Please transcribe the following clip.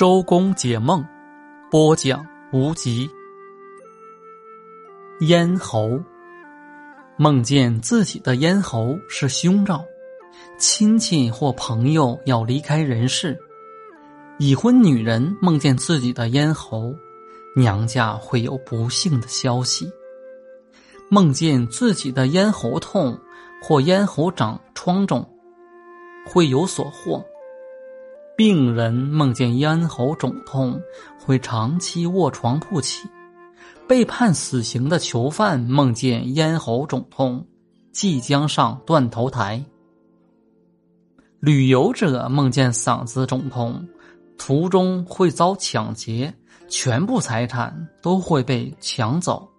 周公解梦，播讲无极。咽喉梦见自己的咽喉是凶兆，亲戚或朋友要离开人世；已婚女人梦见自己的咽喉，娘家会有不幸的消息；梦见自己的咽喉痛或咽喉长疮肿，会有所获。病人梦见咽喉肿痛，会长期卧床不起；被判死刑的囚犯梦见咽喉肿痛，即将上断头台；旅游者梦见嗓子肿痛，途中会遭抢劫，全部财产都会被抢走。